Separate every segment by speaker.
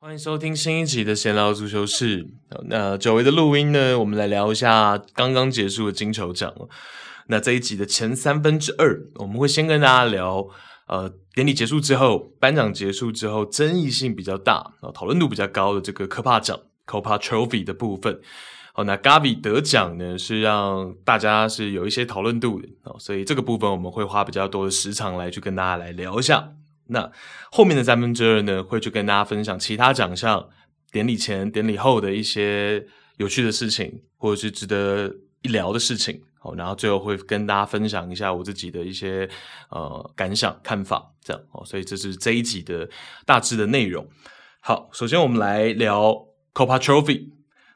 Speaker 1: 欢迎收听新一集的闲聊足球室。那久违的录音呢，我们来聊一下刚刚结束的金球奖。那这一集的前三分之二，我们会先跟大家聊，呃，典礼结束之后，颁奖结束之后，争议性比较大，讨论度比较高的这个科帕奖 （Copa Trophy） 的部分。好，那 Gavi 得奖呢，是让大家是有一些讨论度的，所以这个部分我们会花比较多的时长来去跟大家来聊一下。那后面的三分之二呢，会去跟大家分享其他奖项典礼前、典礼后的一些有趣的事情，或者是值得一聊的事情。好，然后最后会跟大家分享一下我自己的一些呃感想、看法，这样哦。所以这是这一集的大致的内容。好，首先我们来聊 Copa Trophy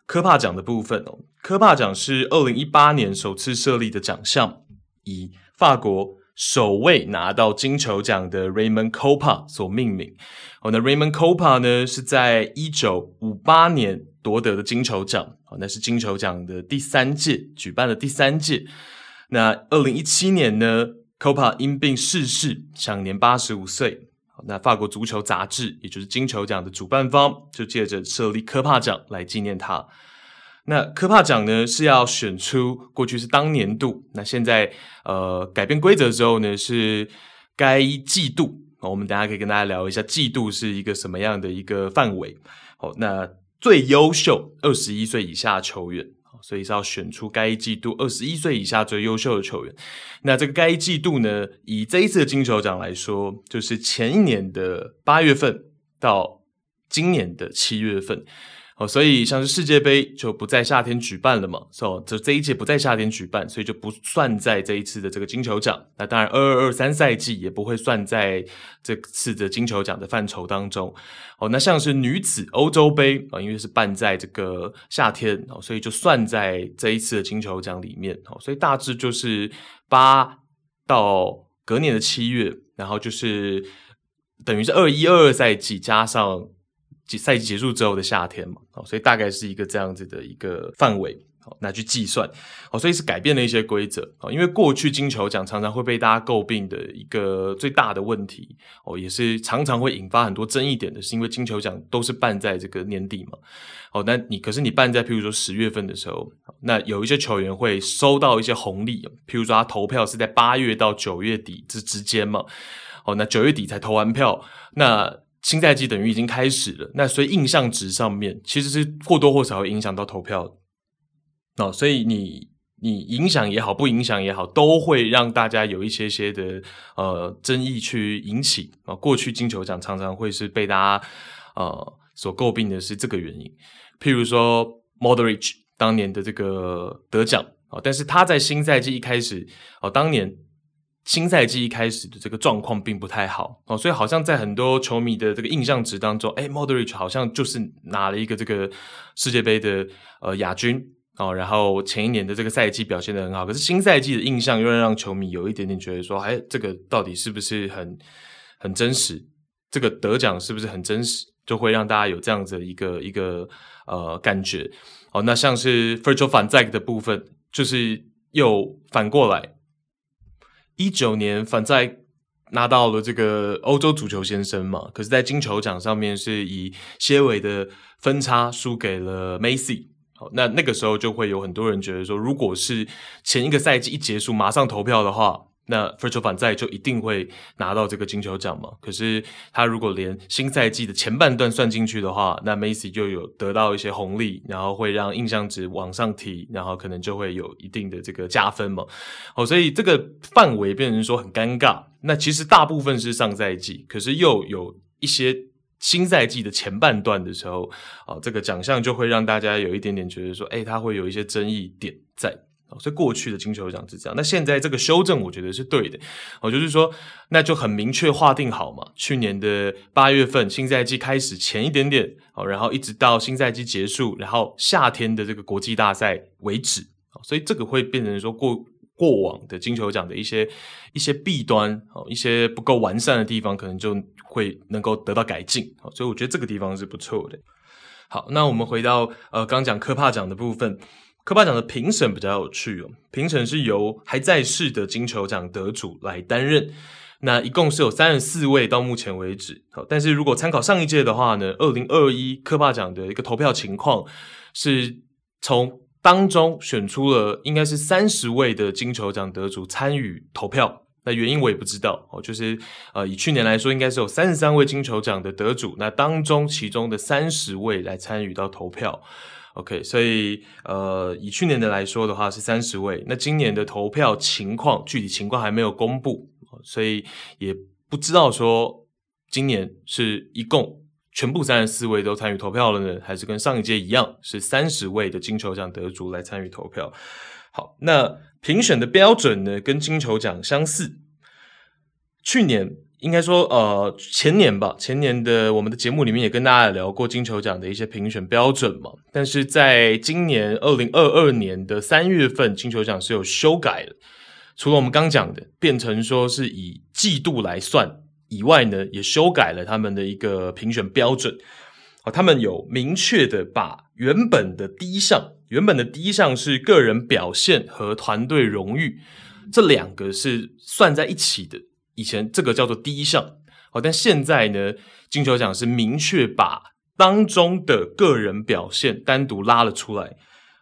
Speaker 1: 科帕奖的部分哦。科帕奖是二零一八年首次设立的奖项，以法国。首位拿到金球奖的 Raymond Copa 所命名。哦，那 Raymond Copa 呢，是在一九五八年夺得的金球奖。哦，那是金球奖的第三届，举办的第三届。那二零一七年呢，Kopa 因病逝世，享年八十五岁。那法国足球杂志，也就是金球奖的主办方，就借着设立科帕奖来纪念他。那科帕奖呢，是要选出过去是当年度，那现在呃改变规则之后呢，是该季度。我们等下可以跟大家聊一下季度是一个什么样的一个范围。好，那最优秀二十一岁以下球员，所以是要选出该季度二十一岁以下最优秀的球员。那这个该季度呢，以这一次的金球奖来说，就是前一年的八月份到今年的七月份。哦，所以像是世界杯就不在夏天举办了嘛，所以这这一届不在夏天举办，所以就不算在这一次的这个金球奖。那当然，二二二三赛季也不会算在这次的金球奖的范畴当中。哦，那像是女子欧洲杯啊，因为是办在这个夏天哦，所以就算在这一次的金球奖里面。哦，所以大致就是八到隔年的七月，然后就是等于是二一二二赛季加上。赛季结束之后的夏天嘛，所以大概是一个这样子的一个范围，好，那去计算，哦，所以是改变了一些规则，哦因为过去金球奖常常会被大家诟病的一个最大的问题，哦，也是常常会引发很多争议点的，是因为金球奖都是办在这个年底嘛，哦，那你可是你办在譬如说十月份的时候，那有一些球员会收到一些红利，譬如说他投票是在八月到九月底这之间嘛，哦，那九月底才投完票，那。新赛季等于已经开始了，那所以印象值上面其实是或多或少会影响到投票哦，所以你你影响也好，不影响也好，都会让大家有一些些的呃争议去引起啊。过去金球奖常常会是被大家呃所诟病的是这个原因，譬如说 Modric 当年的这个得奖啊，但是他在新赛季一开始哦，当年。新赛季一开始的这个状况并不太好哦，所以好像在很多球迷的这个印象值当中，诶，Modric 好像就是拿了一个这个世界杯的呃亚军哦，然后前一年的这个赛季表现得很好，可是新赛季的印象又让球迷有一点点觉得说，诶，这个到底是不是很很真实？这个得奖是不是很真实？就会让大家有这样子的一个一个呃感觉哦。那像是 Virgil van Dijk 的部分，就是又反过来。一九年，反在拿到了这个欧洲足球先生嘛，可是，在金球奖上面是以些微的分差输给了梅西。好，那那个时候就会有很多人觉得说，如果是前一个赛季一结束马上投票的话。那 Virgil van Dijk 就一定会拿到这个金球奖嘛？可是他如果连新赛季的前半段算进去的话，那 Macy 就有得到一些红利，然后会让印象值往上提，然后可能就会有一定的这个加分嘛。哦，所以这个范围变成说很尴尬。那其实大部分是上赛季，可是又有一些新赛季的前半段的时候，哦，这个奖项就会让大家有一点点觉得说，诶，它会有一些争议点在。所以过去的金球奖是这样，那现在这个修正，我觉得是对的。哦，就是说，那就很明确划定好嘛。去年的八月份，新赛季开始前一点点，哦，然后一直到新赛季结束，然后夏天的这个国际大赛为止。所以这个会变成说过过往的金球奖的一些一些弊端哦，一些不够完善的地方，可能就会能够得到改进。所以我觉得这个地方是不错的。好，那我们回到呃刚讲科帕奖的部分，科帕奖的评审比较有趣哦，评审是由还在世的金球奖得主来担任。那一共是有三十四位到目前为止，好，但是如果参考上一届的话呢，二零二一科帕奖的一个投票情况是从当中选出了应该是三十位的金球奖得主参与投票，那原因我也不知道哦，就是呃以去年来说，应该是有三十三位金球奖的得主，那当中其中的三十位来参与到投票，OK，所以呃以去年的来说的话是三十位，那今年的投票情况具体情况还没有公布。所以也不知道说今年是一共全部三十四位都参与投票了呢，还是跟上一届一样是三十位的金球奖得主来参与投票？好，那评选的标准呢，跟金球奖相似。去年应该说呃前年吧，前年的我们的节目里面也跟大家聊过金球奖的一些评选标准嘛。但是在今年二零二二年的三月份，金球奖是有修改的。除了我们刚讲的变成说是以季度来算以外呢，也修改了他们的一个评选标准。哦，他们有明确的把原本的第一项，原本的第一项是个人表现和团队荣誉，这两个是算在一起的。以前这个叫做第一项，哦，但现在呢，金球奖是明确把当中的个人表现单独拉了出来，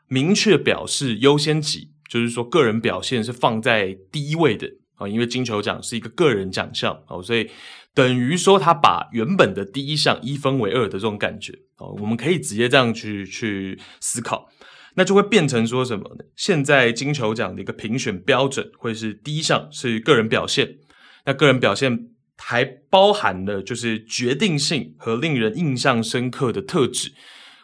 Speaker 1: 明确表示优先级。就是说，个人表现是放在第一位的。啊，因为金球奖是一个个人奖项。哦，所以等于说他把原本的第一项一分为二的这种感觉。哦，我们可以直接这样去去思考，那就会变成说什么呢？现在金球奖的一个评选标准会是第一项是个人表现，那个人表现还包含了就是决定性和令人印象深刻的特质。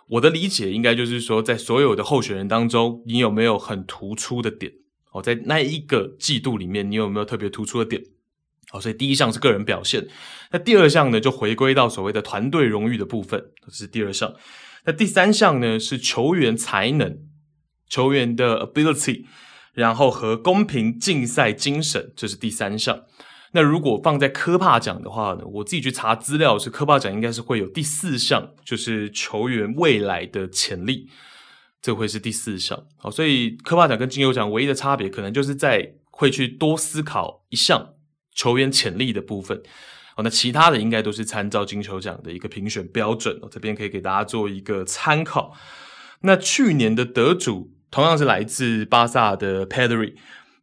Speaker 1: 我的理解应该就是说，在所有的候选人当中，你有没有很突出的点？哦，在那一个季度里面，你有没有特别突出的点？哦，所以第一项是个人表现，那第二项呢，就回归到所谓的团队荣誉的部分，这是第二项。那第三项呢，是球员才能、球员的 ability，然后和公平竞赛精神，这是第三项。那如果放在科帕奖的话呢，我自己去查资料是科帕奖应该是会有第四项，就是球员未来的潜力，这会是第四项。好，所以科帕奖跟金球奖唯一的差别，可能就是在会去多思考一项球员潜力的部分。好，那其他的应该都是参照金球奖的一个评选标准。我这边可以给大家做一个参考。那去年的得主同样是来自巴萨的 Pedri。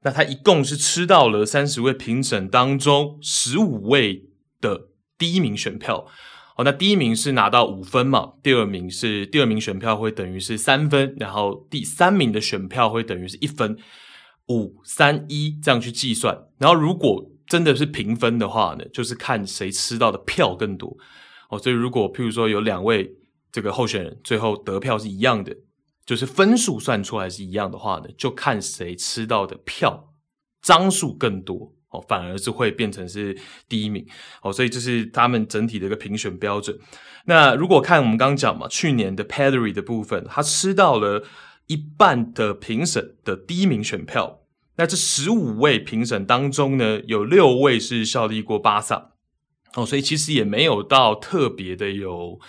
Speaker 1: 那他一共是吃到了三十位评审当中十五位的第一名选票，哦，那第一名是拿到五分嘛，第二名是第二名选票会等于是三分，然后第三名的选票会等于是一分，五三一这样去计算，然后如果真的是平分的话呢，就是看谁吃到的票更多，哦，所以如果譬如说有两位这个候选人最后得票是一样的。就是分数算出来是一样的话呢，就看谁吃到的票张数更多哦，反而是会变成是第一名哦，所以这是他们整体的一个评选标准。那如果看我们刚刚讲嘛，去年的 Pedri 的部分，他吃到了一半的评审的第一名选票。那这十五位评审当中呢，有六位是效力过巴萨哦，所以其实也没有到特别的有。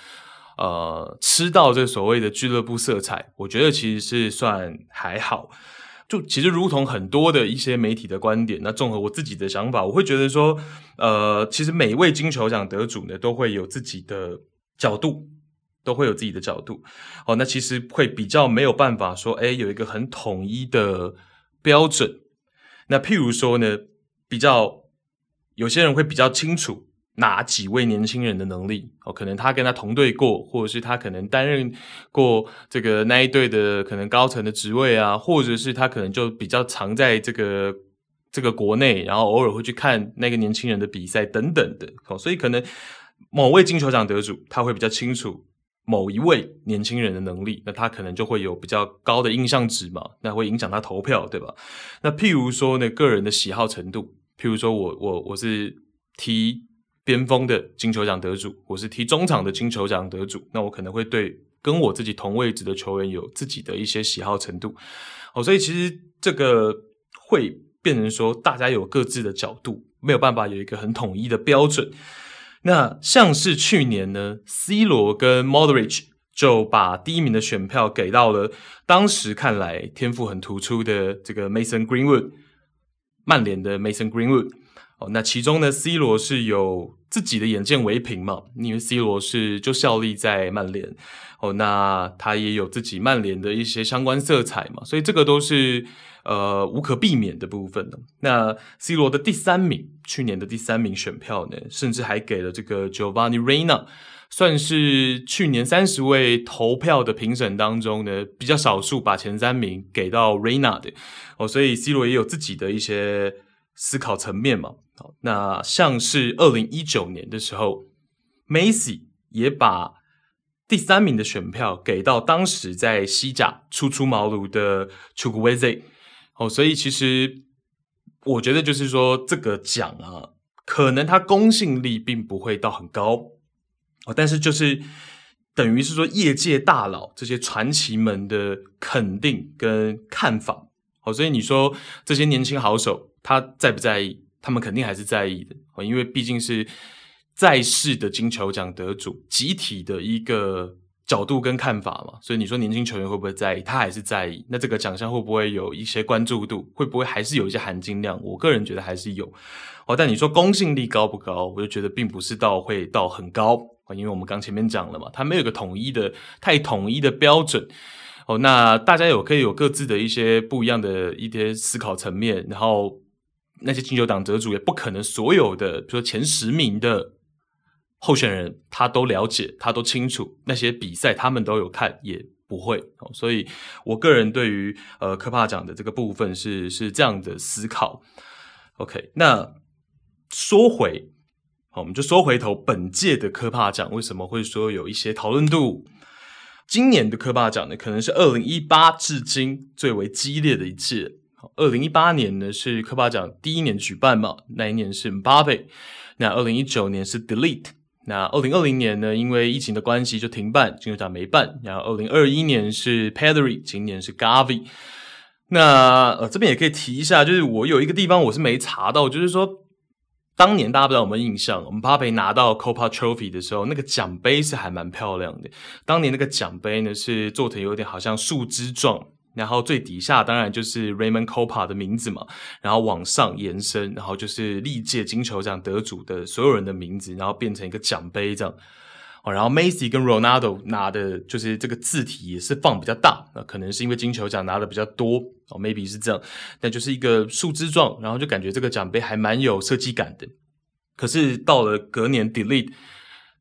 Speaker 1: 呃，吃到这所谓的俱乐部色彩，我觉得其实是算还好。就其实如同很多的一些媒体的观点，那综合我自己的想法，我会觉得说，呃，其实每一位金球奖得主呢，都会有自己的角度，都会有自己的角度。哦，那其实会比较没有办法说，诶，有一个很统一的标准。那譬如说呢，比较有些人会比较清楚。哪几位年轻人的能力哦？可能他跟他同队过，或者是他可能担任过这个那一队的可能高层的职位啊，或者是他可能就比较常在这个这个国内，然后偶尔会去看那个年轻人的比赛等等的哦。所以可能某位金球奖得主他会比较清楚某一位年轻人的能力，那他可能就会有比较高的印象值嘛，那会影响他投票，对吧？那譬如说呢，个人的喜好程度，譬如说我我我是踢。边锋的金球奖得主，我是踢中场的金球奖得主，那我可能会对跟我自己同位置的球员有自己的一些喜好程度。哦，所以其实这个会变成说大家有各自的角度，没有办法有一个很统一的标准。那像是去年呢，C 罗跟 Modric 就把第一名的选票给到了当时看来天赋很突出的这个 Mason Greenwood，曼联的 Mason Greenwood。哦，那其中呢，C 罗是有自己的眼见为凭嘛，因为 C 罗是就效力在曼联，哦，那他也有自己曼联的一些相关色彩嘛，所以这个都是呃无可避免的部分。那 C 罗的第三名，去年的第三名选票呢，甚至还给了这个 Giovanni Reyna，算是去年三十位投票的评审当中呢，比较少数把前三名给到 Reyna 的。哦，所以 C 罗也有自己的一些思考层面嘛。好，那像是二零一九年的时候，Macy 也把第三名的选票给到当时在西甲初出茅庐的 c h u k w e z e。哦，所以其实我觉得就是说这个奖啊，可能它公信力并不会到很高哦，但是就是等于是说业界大佬这些传奇们的肯定跟看法。哦，所以你说这些年轻好手他在不在意？他们肯定还是在意的，因为毕竟是在世的金球奖得主，集体的一个角度跟看法嘛。所以你说年轻球员会不会在意？他还是在意。那这个奖项会不会有一些关注度？会不会还是有一些含金量？我个人觉得还是有。哦，但你说公信力高不高？我就觉得并不是到会到很高，因为我们刚前面讲了嘛，它没有一个统一的太统一的标准。哦，那大家有可以有各自的一些不一样的一些思考层面，然后。那些金球奖得主也不可能所有的，比如说前十名的候选人，他都了解，他都清楚那些比赛，他们都有看，也不会。所以，我个人对于呃科帕奖的这个部分是是这样的思考。OK，那说回，好，我们就说回头，本届的科帕奖为什么会说有一些讨论度？今年的科帕奖呢，可能是二零一八至今最为激烈的一届。二零一八年呢是科帕奖第一年举办嘛，那一年是 Mbappe，那二零一九年是 Delete 那二零二零年呢因为疫情的关系就停办，金球奖没办，然后二零二一年是 Pedri，今年是 Gavi，那呃这边也可以提一下，就是我有一个地方我是没查到，就是说当年大家不知道有没有印象，Mbappe 拿到 Copa Trophy 的时候，那个奖杯是还蛮漂亮的，当年那个奖杯呢是做成有点好像树枝状。然后最底下当然就是 Raymond Copa 的名字嘛，然后往上延伸，然后就是历届金球奖得主的所有人的名字，然后变成一个奖杯这样。哦，然后 Messi 跟 Ronaldo 拿的就是这个字体也是放比较大，那可能是因为金球奖拿的比较多哦，maybe 是这样。但就是一个树枝状，然后就感觉这个奖杯还蛮有设计感的。可是到了隔年 Delete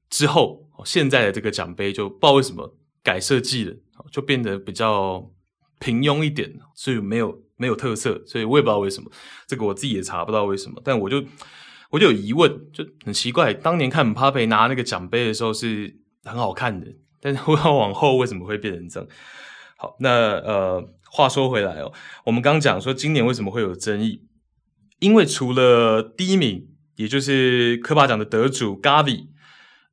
Speaker 1: 之后，现在的这个奖杯就不知道为什么改设计了，就变得比较。平庸一点，所以没有没有特色，所以我也不知道为什么，这个我自己也查不到为什么，但我就我就有疑问，就很奇怪，当年看姆巴佩拿那个奖杯的时候是很好看的，但是往后为什么会变成这样？好，那呃，话说回来哦，我们刚讲说今年为什么会有争议，因为除了第一名，也就是科帕奖的得主 Gavi，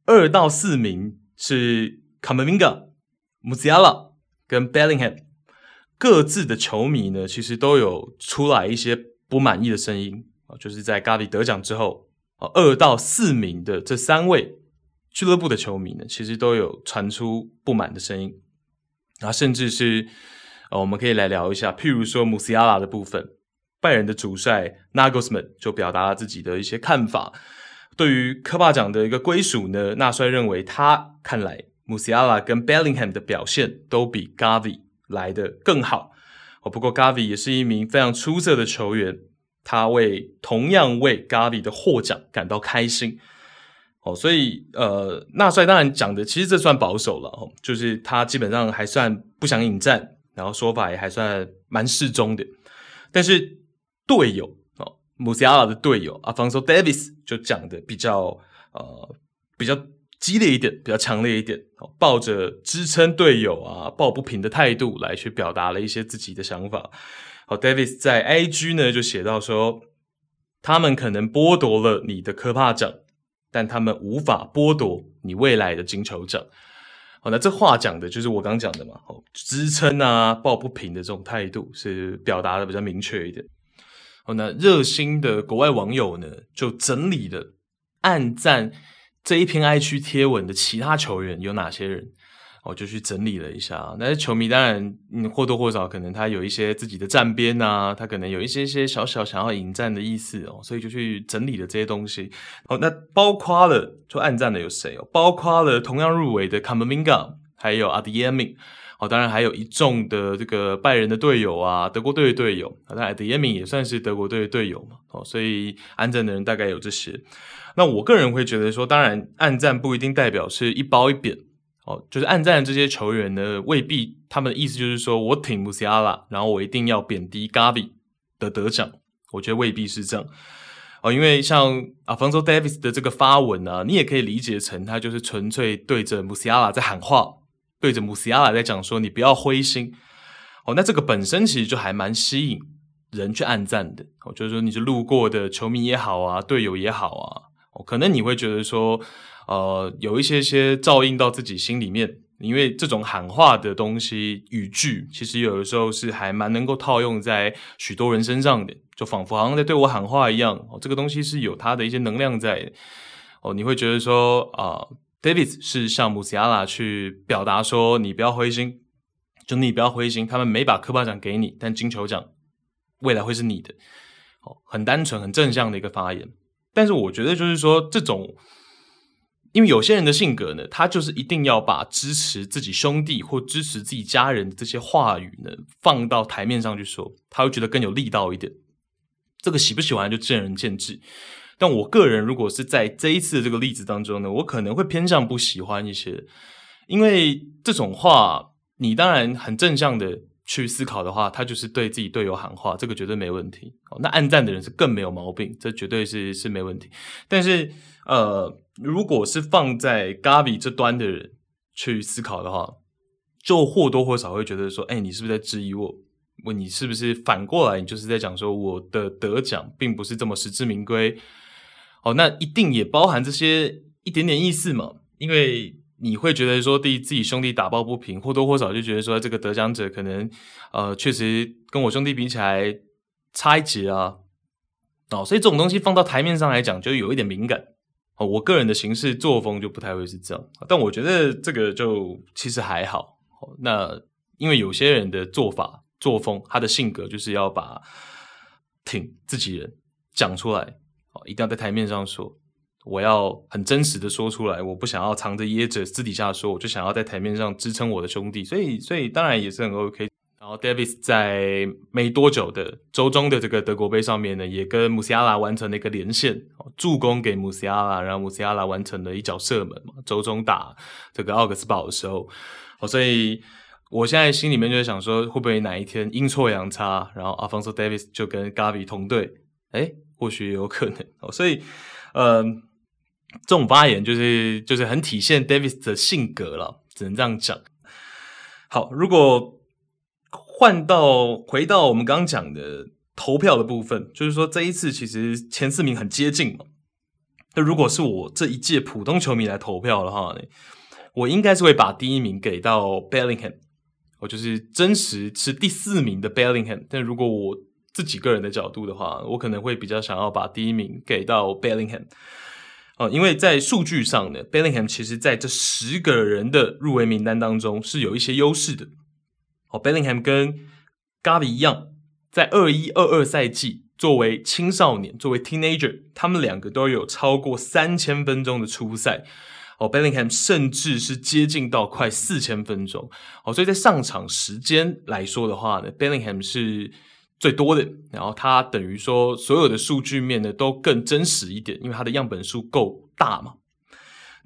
Speaker 1: 二到四名是 Camavinga、Musiala 跟 Bellingham。各自的球迷呢，其实都有出来一些不满意的声音啊，就是在 Gavi 得奖之后，啊二到四名的这三位俱乐部的球迷呢，其实都有传出不满的声音，啊，甚至是呃，我们可以来聊一下，譬如说穆西亚拉的部分，拜仁的主帅 n a g o s m a n 就表达了自己的一些看法，对于科帕奖的一个归属呢，纳帅认为他看来穆西亚拉跟 Bellingham 的表现都比 Gavi 来的更好哦。不过 Gavi 也是一名非常出色的球员，他为同样为 Gavi 的获奖感到开心哦。所以呃，纳帅当然讲的其实这算保守了哦，就是他基本上还算不想引战，然后说法也还算蛮适中的。但是队友哦，Musiala 的队友 Alphonso Davis 就讲的比较呃比较。激烈一点，比较强烈一点，抱着支撑队友啊、抱不平的态度来去表达了一些自己的想法。好，Davis 在 IG 呢就写到说，他们可能剥夺了你的科帕奖，但他们无法剥夺你未来的金球奖。好，那这话讲的就是我刚讲的嘛，好支撑啊、抱不平的这种态度是表达的比较明确一点。好，那热心的国外网友呢，就整理了按赞这一篇 i 区贴文的其他球员有哪些人。我就去整理了一下，那些球迷当然，嗯，或多或少可能他有一些自己的站边啊，他可能有一些些小小想要引战的意思哦，所以就去整理了这些东西。哦，那包括了就暗赞的有谁哦？包括了同样入围的 Camavinga，还有 Adeyemi。哦，当然还有一众的这个拜仁的队友啊，德国队的队友，当然 Adeyemi 也算是德国队的队友嘛。哦，所以按赞的人大概有这些。那我个人会觉得说，当然按赞不一定代表是一褒一贬。哦，就是按赞的这些球员呢，未必他们的意思就是说我挺穆西亚拉，然后我一定要贬低 Gavi 的得奖，我觉得未必是这样。哦，因为像 Alphonso Davies 的这个发文啊，你也可以理解成他就是纯粹对着穆西亚拉在喊话，对着穆斯亚拉在讲说你不要灰心。哦，那这个本身其实就还蛮吸引人去暗赞的。哦，就是说你是路过的球迷也好啊，队友也好啊，哦，可能你会觉得说。呃，有一些些照应到自己心里面，因为这种喊话的东西语句，其实有的时候是还蛮能够套用在许多人身上的，就仿佛好像在对我喊话一样。哦，这个东西是有它的一些能量在的。哦，你会觉得说啊，呃，David 是向穆斯亚拉去表达说，你不要灰心，就你不要灰心，他们没把科巴奖给你，但金球奖未来会是你的。哦，很单纯、很正向的一个发言。但是我觉得就是说这种。因为有些人的性格呢，他就是一定要把支持自己兄弟或支持自己家人这些话语呢放到台面上去说，他会觉得更有力道一点。这个喜不喜欢就见仁见智。但我个人如果是在这一次的这个例子当中呢，我可能会偏向不喜欢一些，因为这种话你当然很正向的去思考的话，他就是对自己队友喊话，这个绝对没问题。那暗赞的人是更没有毛病，这绝对是是没问题。但是呃。如果是放在 Gavi 这端的人去思考的话，就或多或少会觉得说：“哎，你是不是在质疑我？问你是不是反过来，你就是在讲说我的得奖并不是这么实至名归？”哦，那一定也包含这些一点点意思嘛？因为你会觉得说，对自己兄弟打抱不平，或多或少就觉得说，这个得奖者可能呃，确实跟我兄弟比起来差一截啊。哦，所以这种东西放到台面上来讲，就有一点敏感。哦，我个人的行事作风就不太会是这样，但我觉得这个就其实还好。那因为有些人的做法作风，他的性格就是要把挺自己人讲出来，哦，一定要在台面上说，我要很真实的说出来，我不想要藏着掖着，私底下说，我就想要在台面上支撑我的兄弟，所以，所以当然也是很 OK。然后，Davis 在没多久的周中的这个德国杯上面呢，也跟穆西亚拉完成了一个连线，助攻给穆西亚拉，然后穆西亚拉完成了一脚射门嘛。周中打这个奥格斯堡的时候，哦，所以我现在心里面就在想说，会不会哪一天阴错阳差，然后 Alphonso Davis 就跟 Gavi 同队？哎，或许也有可能哦。所以，嗯，这种发言就是就是很体现 Davis 的性格了，只能这样讲。好，如果。换到回到我们刚刚讲的投票的部分，就是说这一次其实前四名很接近嘛。那如果是我这一届普通球迷来投票的话呢，我应该是会把第一名给到 Bellingham，我就是真实是第四名的 Bellingham。但如果我自己个人的角度的话，我可能会比较想要把第一名给到 Bellingham。哦，因为在数据上呢，Bellingham 其实在这十个人的入围名单当中是有一些优势的。哦，Bellingham 跟 Gavi 一样，在二一二二赛季作为青少年，作为 teenager，他们两个都有超过三千分钟的出赛。哦，Bellingham 甚至是接近到快四千分钟。哦，所以在上场时间来说的话呢，Bellingham 是最多的。然后它等于说所有的数据面呢都更真实一点，因为它的样本数够大嘛。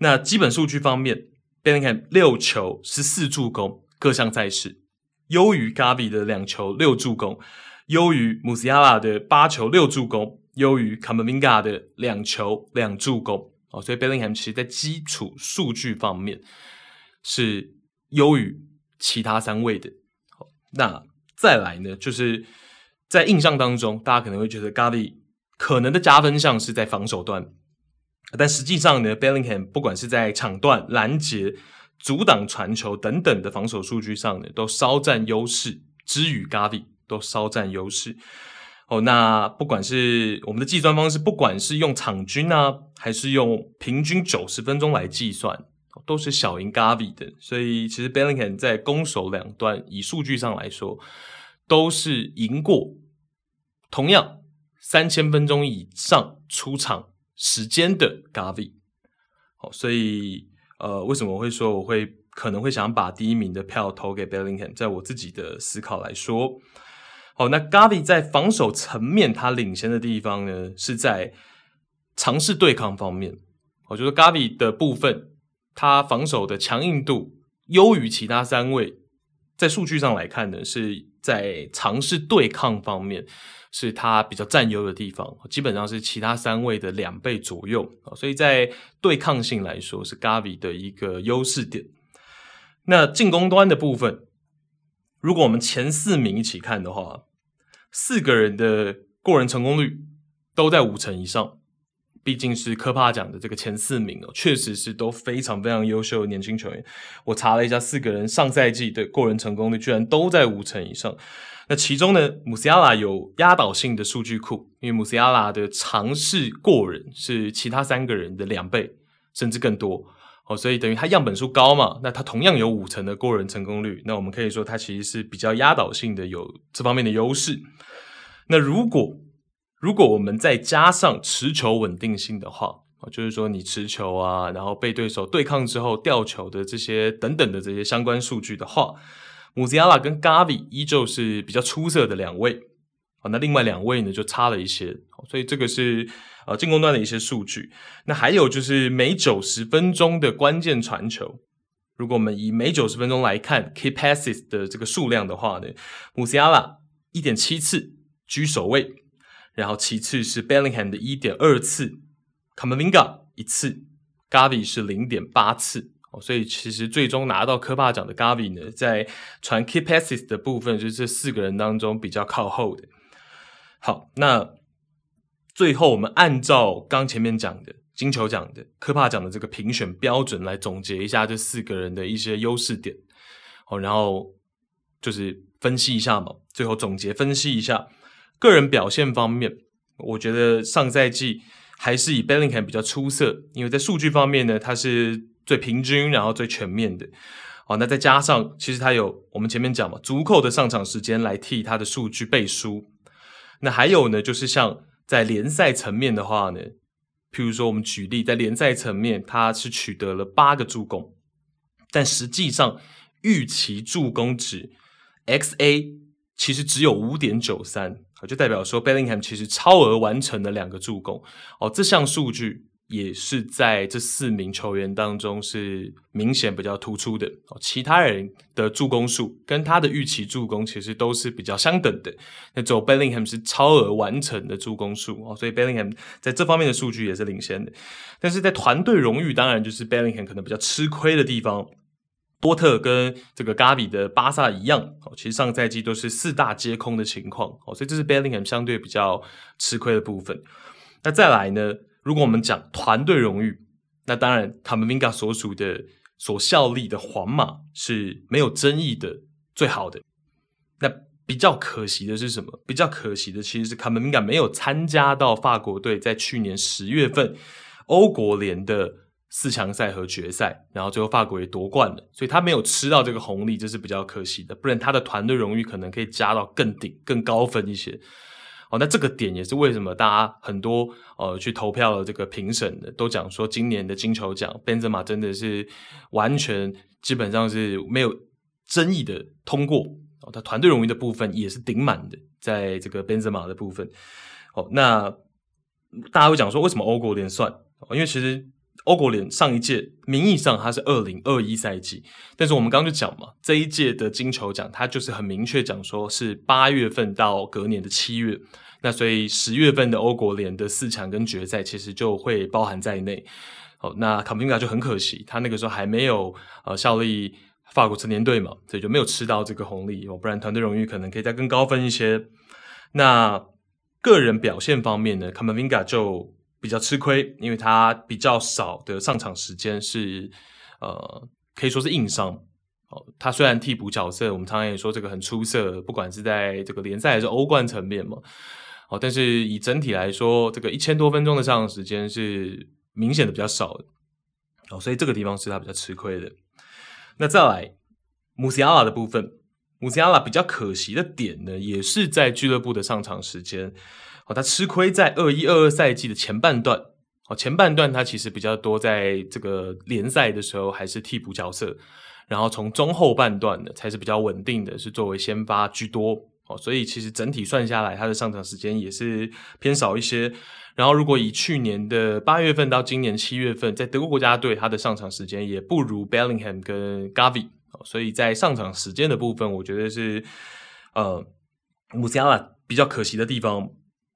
Speaker 1: 那基本数据方面，Bellingham 六球十四助攻，各项赛事。优于 Gavi 的两球六助攻，优于穆西亚拉的八球六助攻，优于 Camavinga 的两球两助攻。哦，所以 Bellingham 其实在基础数据方面是优于其他三位的。那再来呢，就是在印象当中，大家可能会觉得 Gavi 可能的加分项是在防守端，但实际上呢，Bellingham 不管是在抢断、拦截。阻挡传球等等的防守数据上呢，都稍占优势，之于 Gavi 都稍占优势。哦，那不管是我们的计算方式，不管是用场均啊，还是用平均九十分钟来计算，都是小赢 Gavi 的。所以其实 Bellingham 在攻守两端，以数据上来说，都是赢过同样三千分钟以上出场时间的 Gavi。好，所以呃，为什么我会说我会可能会想把第一名的票投给 Bellingham？在我自己的思考来说，好，那 Gavi 在防守层面他领先的地方呢，是在尝试对抗方面。我觉得 Gavi 的部分，他防守的强硬度优于其他三位，在数据上来看呢，是在尝试对抗方面。是他比较占优的地方，基本上是其他三位的两倍左右，所以在对抗性来说是 Gavi 的一个优势点。那进攻端的部分，如果我们前四名一起看的话，四个人的过人成功率都在五成以上。毕竟是科帕奖的这个前四名哦，确实是都非常非常优秀的年轻球员。我查了一下，四个人上赛季的过人成功率居然都在五成以上。那其中呢，穆斯亚拉有压倒性的数据库，因为穆斯亚拉的尝试过人是其他三个人的两倍甚至更多哦，所以等于他样本数高嘛，那他同样有五成的过人成功率，那我们可以说他其实是比较压倒性的有这方面的优势。那如果如果我们再加上持球稳定性的话，就是说你持球啊，然后被对手对抗之后掉球的这些等等的这些相关数据的话，穆西亚拉跟 Gavi 依旧是比较出色的两位。那另外两位呢就差了一些，所以这个是呃进攻端的一些数据。那还有就是每九十分钟的关键传球，如果我们以每九十分钟来看 key passes 的这个数量的话呢，穆西亚拉一点七次居首位。然后其次是 Bellingham 的一点二次，Camavinga 一次，Gavi 是零点八次哦，所以其实最终拿到科帕奖的 Gavi 呢，在传 key passes 的部分，就是这四个人当中比较靠后的。好，那最后我们按照刚前面讲的金球奖的科帕奖的这个评选标准来总结一下这四个人的一些优势点哦，然后就是分析一下嘛，最后总结分析一下。个人表现方面，我觉得上赛季还是以 Bellingham 比较出色，因为在数据方面呢，他是最平均，然后最全面的。好，那再加上其实他有我们前面讲嘛，足够的上场时间来替他的数据背书。那还有呢，就是像在联赛层面的话呢，譬如说我们举例，在联赛层面他是取得了八个助攻，但实际上预期助攻值 XA 其实只有五点九三。就代表说，Bellingham 其实超额完成了两个助攻哦，这项数据也是在这四名球员当中是明显比较突出的哦。其他人的助攻数跟他的预期助攻其实都是比较相等的，那只有 Bellingham 是超额完成的助攻数哦，所以 Bellingham 在这方面的数据也是领先的。但是在团队荣誉，当然就是 Bellingham 可能比较吃亏的地方。多特跟这个 Gavi 的巴萨一样，哦，其实上赛季都是四大皆空的情况，哦，所以这是 Bellingham 相对比较吃亏的部分。那再来呢，如果我们讲团队荣誉，那当然卡梅米嘎所属的、所效力的皇马是没有争议的最好的。那比较可惜的是什么？比较可惜的其实是 Camavinga 没有参加到法国队在去年十月份欧国联的。四强赛和决赛，然后最后法国也夺冠了，所以他没有吃到这个红利，这是比较可惜的。不然他的团队荣誉可能可以加到更顶、更高分一些。哦，那这个点也是为什么大家很多呃去投票的这个评审的都讲说，今年的金球奖，Benzema 真的是完全基本上是没有争议的通过。哦，他团队荣誉的部分也是顶满的，在这个 Benzema 的部分。哦，那大家会讲说，为什么欧国联算？因为其实。欧国联上一届名义上它是二零二一赛季，但是我们刚刚就讲嘛，这一届的金球奖它就是很明确讲说是八月份到隔年的七月，那所以十月份的欧国联的四强跟决赛其实就会包含在内。哦，那卡梅伦卡就很可惜，他那个时候还没有呃效力法国成年队嘛，所以就没有吃到这个红利哦，不然团队荣誉可能可以再更高分一些。那个人表现方面呢，卡梅伦卡就。比较吃亏，因为他比较少的上场时间是，呃，可以说是硬伤。哦，他虽然替补角色，我们常常也说这个很出色，不管是在这个联赛还是欧冠层面嘛。哦，但是以整体来说，这个一千多分钟的上场时间是明显的比较少的，哦，所以这个地方是他比较吃亏的。那再来穆西亚拉的部分，穆西亚拉比较可惜的点呢，也是在俱乐部的上场时间，哦，他吃亏在二一二二赛季的前半段。哦，前半段他其实比较多在这个联赛的时候还是替补角色，然后从中后半段的才是比较稳定的，是作为先发居多。哦，所以其实整体算下来，他的上场时间也是偏少一些。然后如果以去年的八月份到今年七月份，在德国国家队他的上场时间也不如 Bellingham 跟 Gavi。哦，所以在上场时间的部分，我觉得是呃穆西亚拉比较可惜的地方。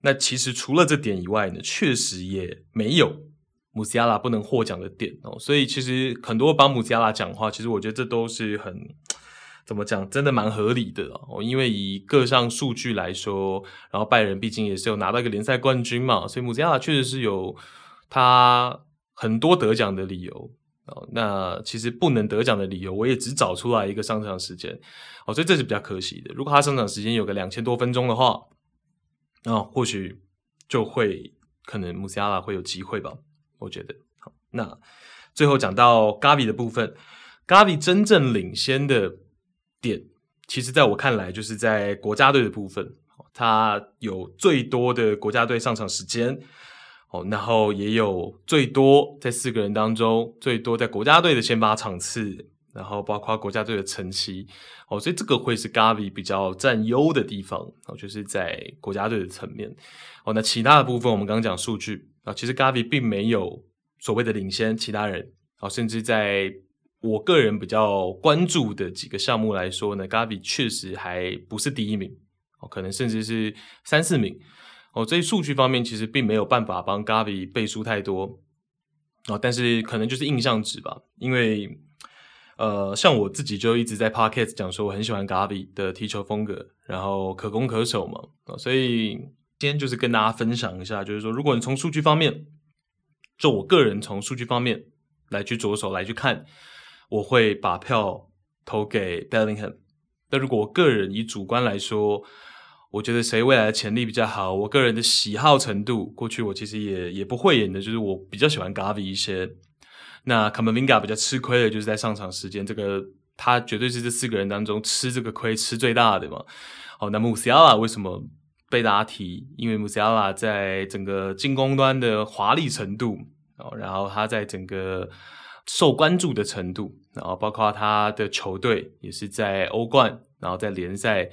Speaker 1: 那其实除了这点以外呢，确实也没有穆西亚拉不能获奖的点哦。所以其实很多帮穆西亚拉讲话，其实我觉得这都是很怎么讲，真的蛮合理的哦。因为以各项数据来说，然后拜仁毕竟也是有拿到一个联赛冠军嘛，所以穆西亚拉确实是有他很多得奖的理由哦。那其实不能得奖的理由，我也只找出来一个上场时间哦，所以这是比较可惜的。如果他上场时间有个两千多分钟的话，那、或许就会可能穆西亚拉会有机会吧，我觉得。好，那最后讲到 Gavi 的部分，Gavi 真正领先的点，其实在我看来就是在国家队的部分，他有最多的国家队上场时间，哦，然后也有最多在四个人当中最多在国家队的先发场次。然后包括国家队的成绩哦，所以这个会是 Gavi 比较占优的地方哦，就是在国家队的层面哦。那其他的部分，我们刚刚讲数据啊，其实 Gavi 并没有所谓的领先其他人哦，甚至在我个人比较关注的几个项目来说呢，Gavi 确实还不是第一名哦，可能甚至是三四名哦。这些数据方面其实并没有办法帮 Gavi 背书太多哦，但是可能就是印象值吧，因为。呃，像我自己就一直在 Podcast 讲说，我很喜欢 Gavi 的踢球风格，然后可攻可守嘛，所以今天就是跟大家分享一下，就是说，如果你从数据方面，就我个人从数据方面来去着手来去看，我会把票投给 Bellingham。但如果我个人以主观来说，我觉得谁未来的潜力比较好，我个人的喜好程度，过去我其实也也不会演的，就是我比较喜欢 Gavi 一些。那卡马 vinga 比较吃亏的就是在上场时间，这个他绝对是这四个人当中吃这个亏吃最大的嘛。好，那穆西亚拉为什么被大家提？因为穆西亚拉在整个进攻端的华丽程度，然后他在整个受关注的程度，然后包括他的球队也是在欧冠，然后在联赛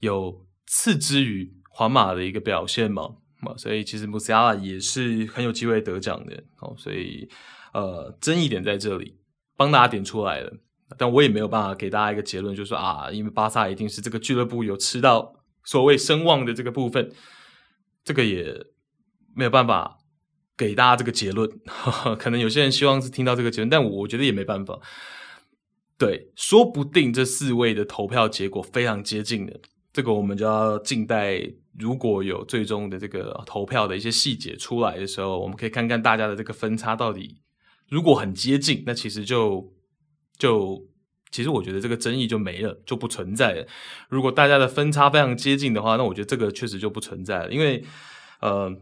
Speaker 1: 有次之于皇马的一个表现嘛。所以其实穆西亚拉也是很有机会得奖的。哦，所以。呃，争议点在这里，帮大家点出来了，但我也没有办法给大家一个结论，就是说啊，因为巴萨一定是这个俱乐部有吃到所谓声望的这个部分，这个也没有办法给大家这个结论。呵呵，可能有些人希望是听到这个结论，但我觉得也没办法。对，说不定这四位的投票结果非常接近的，这个我们就要静待，如果有最终的这个投票的一些细节出来的时候，我们可以看看大家的这个分差到底。如果很接近，那其实就就其实我觉得这个争议就没了，就不存在了。如果大家的分差非常接近的话，那我觉得这个确实就不存在了。因为呃，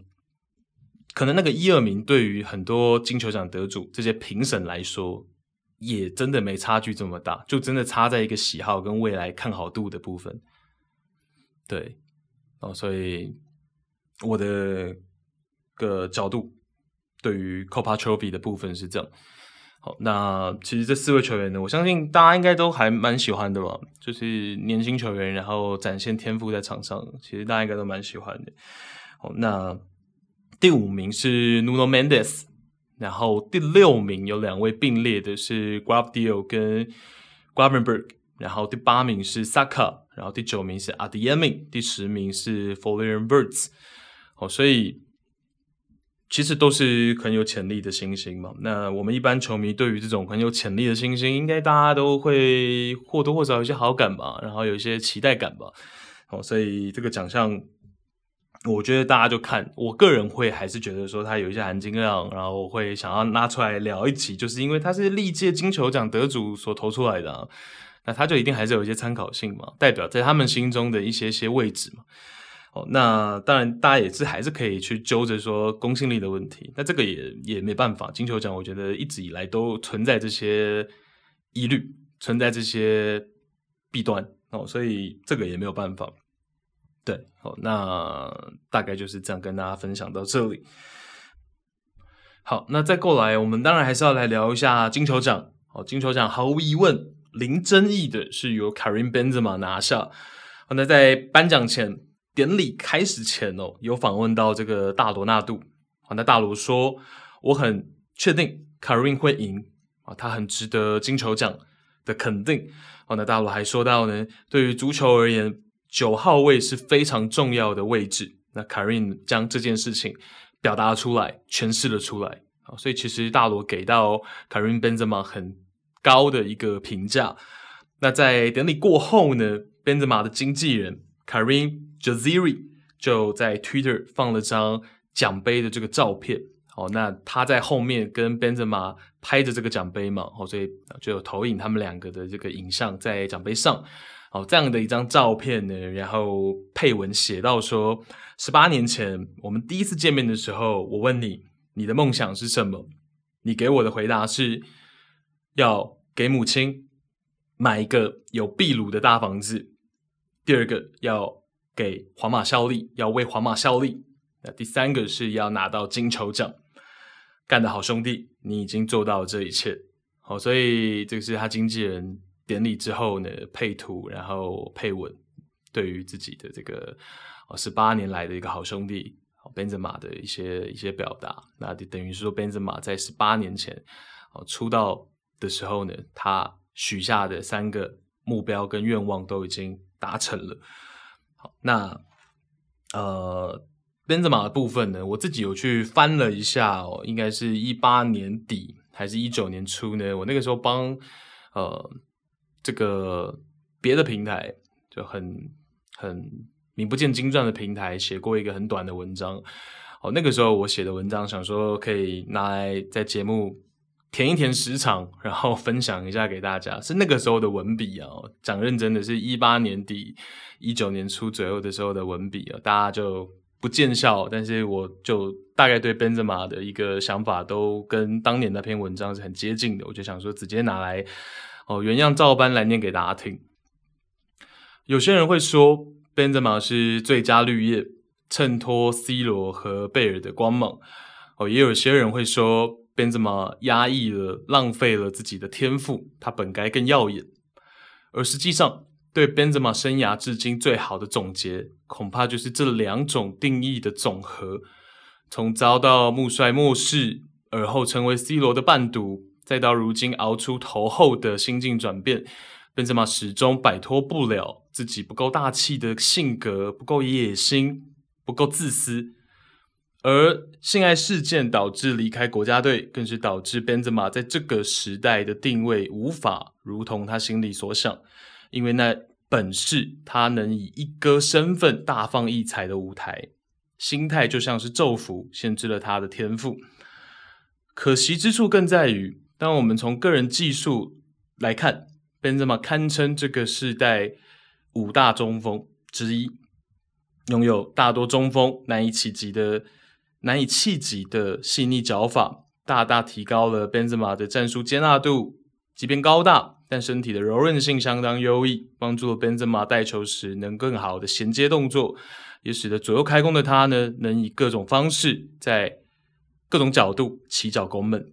Speaker 1: 可能那个一二名对于很多金球奖得主这些评审来说，也真的没差距这么大，就真的差在一个喜好跟未来看好度的部分。对，哦，所以我的个角度。对于 Copa Trophy 的部分是这样，好，那其实这四位球员呢，我相信大家应该都还蛮喜欢的吧，就是年轻球员，然后展现天赋在场上，其实大家应该都蛮喜欢的。好，那第五名是 Nuno Mendes，然后第六名有两位并列的是 Gvardiol 跟 g r a v e n b e r g 然后第八名是 Saka，然后第九名是 Adeyemi，第十名是 Florian Wirtz。好，所以。其实都是很有潜力的新星嘛。那我们一般球迷对于这种很有潜力的新星，应该大家都会或多或少有些好感吧，然后有一些期待感吧。哦，所以这个奖项，我觉得大家就看，我个人会还是觉得说它有一些含金量，然后我会想要拿出来聊一集，就是因为它是历届金球奖得主所投出来的啊，那它就一定还是有一些参考性嘛，代表在他们心中的一些些位置嘛。哦，那当然大家也是还是可以去揪着说公信力的问题，那这个也也没办法。金球奖我觉得一直以来都存在这些疑虑，存在这些弊端哦，所以这个也没有办法。对，好，那大概就是这样跟大家分享到这里。好，那再过来，我们当然还是要来聊一下金球奖。哦，金球奖毫无疑问，零争议的是由 Karim Benzema 拿下。那在颁奖前，典礼开始前哦，有访问到这个大罗纳度。啊，那大罗说，我很确定卡瑞会赢啊，他很值得金球奖的肯定。好，那大罗还说到呢，对于足球而言，九号位是非常重要的位置。那卡瑞将这件事情表达出来，诠释了出来。啊，所以其实大罗给到 Karim Benzema 很高的一个评价。那在典礼过后呢，Benzema 的经纪人卡瑞 Jaziri 就在 Twitter 放了张奖杯的这个照片。好，那他在后面跟 Benzema 拍着这个奖杯嘛，好，所以就有投影他们两个的这个影像在奖杯上。好，这样的一张照片呢，然后配文写到说：十八年前我们第一次见面的时候，我问你，你的梦想是什么？你给我的回答是要给母亲买一个有壁炉的大房子。第二个要给皇马效力，要为皇马效力。那第三个是要拿到金球奖。干得好，兄弟，你已经做到了这一切。好，所以这个是他经纪人。典礼之后呢，配图，然后配文，对于自己的这个哦十八年来的一个好兄弟本泽马的一些一些表达，那就等于是说本泽马在十八年前哦出道的时候呢，他许下的三个目标跟愿望都已经达成了。好，那呃本泽马的部分呢，我自己有去翻了一下哦，应该是一八年底还是一九年初呢？我那个时候帮呃。这个别的平台就很很名不见经传的平台写过一个很短的文章，哦，那个时候我写的文章想说可以拿来在节目填一填时长，然后分享一下给大家。是那个时候的文笔啊，讲认真的是一八年底一九年初左右的时候的文笔啊，大家就不见笑，但是我就大概对本泽马的一个想法都跟当年那篇文章是很接近的，我就想说直接拿来。哦，原样照搬来念给大家听。有些人会说，本泽马是最佳绿叶，衬托 C 罗和贝尔的光芒。哦，也有些人会说，本泽马压抑了、浪费了自己的天赋，他本该更耀眼。而实际上，对本泽马生涯至今最好的总结，恐怕就是这两种定义的总和。从遭到穆帅漠视，而后成为 C 罗的伴读。再到如今熬出头后的心境转变，本泽马始终摆脱不了自己不够大气的性格，不够野心，不够自私。而性爱事件导致离开国家队，更是导致本泽马在这个时代的定位无法如同他心里所想，因为那本是他能以一哥身份大放异彩的舞台，心态就像是咒符，限制了他的天赋。可惜之处更在于。当我们从个人技术来看，本泽马堪称这个世代五大中锋之一，拥有大多中锋难以企及的、难以企及的细腻脚法，大大提高了本泽马的战术接纳度。即便高大，但身体的柔韧性相当优异，帮助了本泽马带球时能更好的衔接动作，也使得左右开弓的他呢，能以各种方式在各种角度起脚攻门。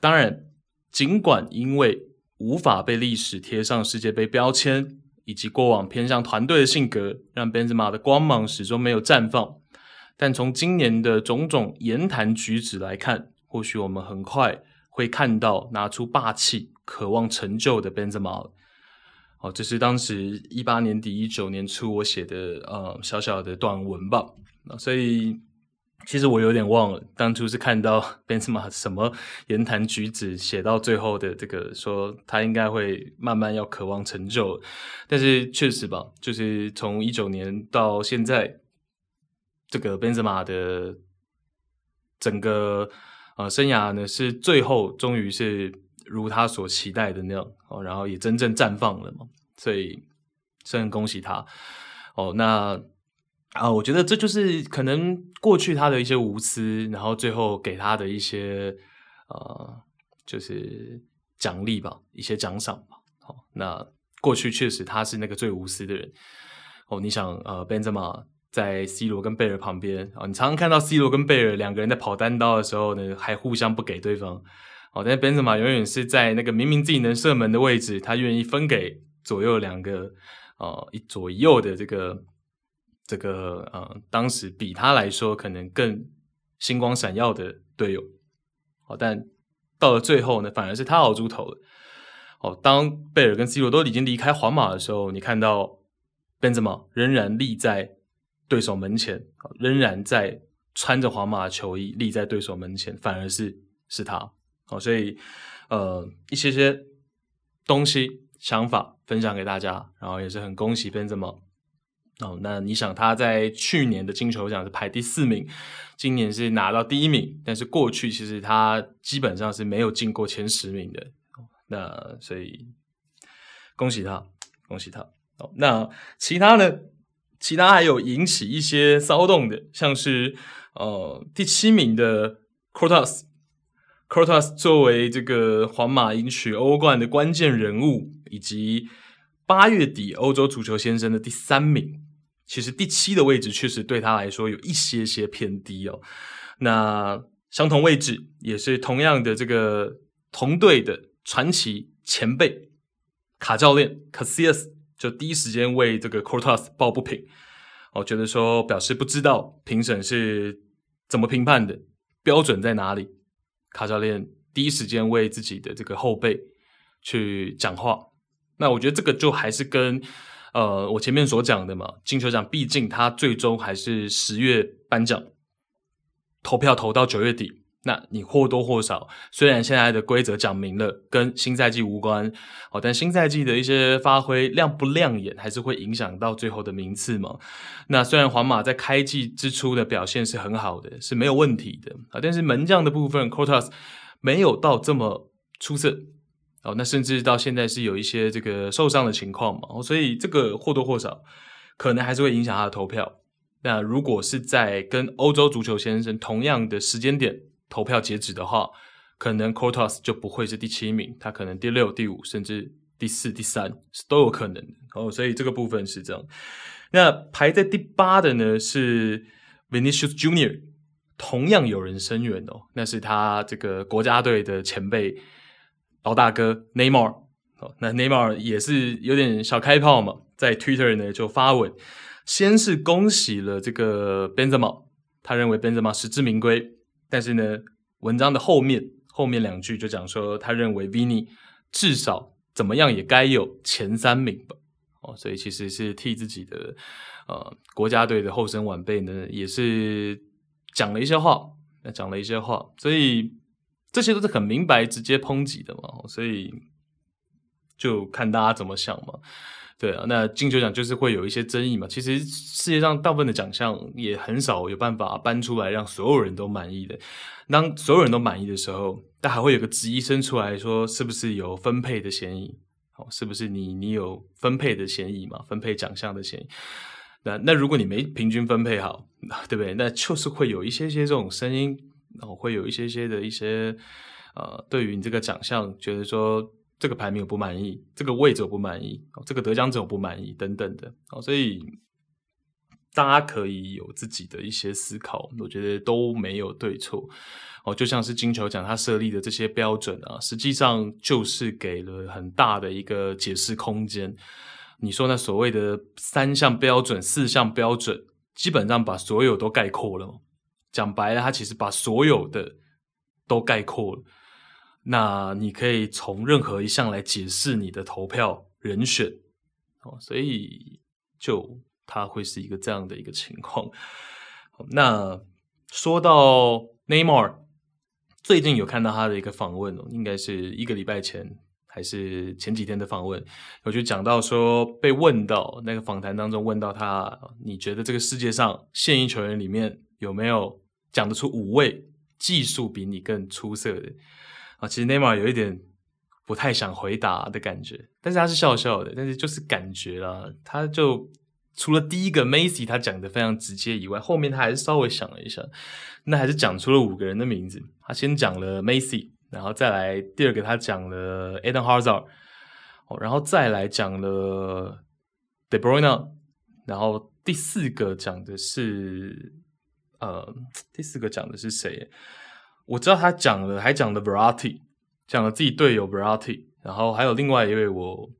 Speaker 1: 当然，尽管因为无法被历史贴上世界杯标签，以及过往偏向团队的性格，让本泽马的光芒始终没有绽放，但从今年的种种言谈举止来看，或许我们很快会看到拿出霸气、渴望成就的本泽马。好，这是当时一八年底、一九年初我写的呃小小的短文吧。所以。其实我有点忘了，当初是看到本泽马什么言谈举止写到最后的这个，说他应该会慢慢要渴望成就，但是确实吧，就是从一九年到现在，这个本泽马的整个呃生涯呢，是最后终于是如他所期待的那样哦，然后也真正绽放了嘛，所以真的恭喜他哦，那。啊，我觉得这就是可能过去他的一些无私，然后最后给他的一些呃，就是奖励吧，一些奖赏吧。好，那过去确实他是那个最无私的人。哦，你想呃，Benzema 在 C 罗跟贝尔旁边啊，你常常看到 C 罗跟贝尔两个人在跑单刀的时候呢，还互相不给对方。哦，但是 Benzma 永远是在那个明明自己能射门的位置，他愿意分给左右两个呃一左一右的这个。这个呃，当时比他来说可能更星光闪耀的队友，好，但到了最后呢，反而是他熬猪头了。哦，当贝尔跟 C 罗都已经离开皇马的时候，你看到 Benzema 仍然立在对手门前，仍然在穿着皇马球衣立在对手门前，反而是是他。好，所以呃，一些些东西想法分享给大家，然后也是很恭喜 Benzema。哦，那你想他在去年的金球奖是排第四名，今年是拿到第一名，但是过去其实他基本上是没有进过前十名的。那所以恭喜他，恭喜他。哦，那其他呢？其他还有引起一些骚动的，像是呃第七名的 c o r t a s c o r t a s 作为这个皇马赢取欧冠的关键人物，以及八月底欧洲足球先生的第三名。其实第七的位置确实对他来说有一些些偏低哦。那相同位置也是同样的这个同队的传奇前辈卡教练 Casillas 就第一时间为这个 Courtois 抱不平，我觉得说表示不知道评审是怎么评判的，标准在哪里。卡教练第一时间为自己的这个后辈去讲话，那我觉得这个就还是跟。呃，我前面所讲的嘛，金球奖毕竟它最终还是十月颁奖，投票投到九月底，那你或多或少，虽然现在的规则讲明了跟新赛季无关，哦，但新赛季的一些发挥亮不亮眼，还是会影响到最后的名次嘛。那虽然皇马在开季之初的表现是很好的，是没有问题的啊，但是门将的部分，Cortez 没有到这么出色。哦，那甚至到现在是有一些这个受伤的情况嘛，所以这个或多或少可能还是会影响他的投票。那如果是在跟欧洲足球先生同样的时间点投票截止的话，可能 Cotos 就不会是第七名，他可能第六、第五，甚至第四、第三是都有可能。哦，所以这个部分是这样。那排在第八的呢是 Vinicius Junior，同样有人声援哦，那是他这个国家队的前辈。老大哥 Neymar 哦，那 Neymar 也是有点小开炮嘛，在 Twitter 呢就发文，先是恭喜了这个 Benzema，他认为 Benzema 实至名归，但是呢，文章的后面后面两句就讲说，他认为 Vini 至少怎么样也该有前三名吧，哦，所以其实是替自己的呃国家队的后生晚辈呢，也是讲了一些话，讲了一些话，所以。这些都是很明白、直接抨击的嘛，所以就看大家怎么想嘛。对啊，那金球奖就是会有一些争议嘛。其实世界上大部分的奖项也很少有办法颁出来让所有人都满意的。当所有人都满意的时候，但还会有个质疑声出来说，是不是有分配的嫌疑？哦，是不是你你有分配的嫌疑嘛？分配奖项的嫌疑。那那如果你没平均分配好，对不对？那就是会有一些些这种声音。然后会有一些些的一些，呃，对于你这个奖项，觉得说这个排名我不满意，这个位置我不满意，这个得奖者我不满意等等的，哦，所以大家可以有自己的一些思考，我觉得都没有对错，哦，就像是金球奖它设立的这些标准啊，实际上就是给了很大的一个解释空间。你说那所谓的三项标准、四项标准，基本上把所有都概括了。讲白了，它其实把所有的都概括了。那你可以从任何一项来解释你的投票人选哦，所以就他会是一个这样的一个情况。那说到内马尔，最近有看到他的一个访问哦，应该是一个礼拜前还是前几天的访问，我就讲到说，被问到那个访谈当中问到他，你觉得这个世界上现役球员里面有没有？讲得出五位技术比你更出色的其实内马尔有一点不太想回答的感觉，但是他是笑笑的，但是就是感觉啦，他就除了第一个 Macy 他讲的非常直接以外，后面他还是稍微想了一下，那还是讲出了五个人的名字。他先讲了 Macy，然后再来第二个他讲了 Eden Hazard，哦，然后再来讲了 De Bruyne，然后第四个讲的是呃，第四个讲的是谁？我知道他讲了，还讲了 Veratti，讲了自己队友 Veratti，然后还有另外一位我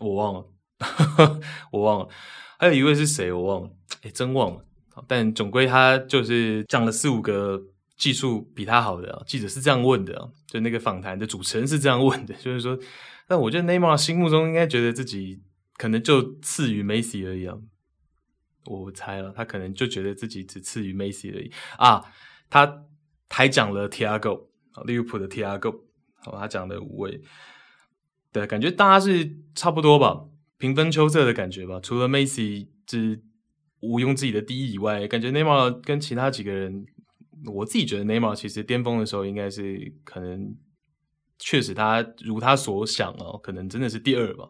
Speaker 1: 我忘了，我忘了。还有一位是谁？我忘了，诶，真忘了。但总归他就是讲了四五个技术比他好的记者是这样问的，就那个访谈的主持人是这样问的，就是说，但我觉得内马尔心目中应该觉得自己可能就次于梅西而已啊。我猜了，他可能就觉得自己只次于梅西而已啊。他还讲了 Tiago，利物浦的 Tiago，好吧，他讲了五位，对，感觉大家是差不多吧。平分秋色的感觉吧，除了梅西是毋庸置疑的第一以外，感觉内马尔跟其他几个人，我自己觉得内马尔其实巅峰的时候应该是可能确实他如他所想哦，可能真的是第二吧。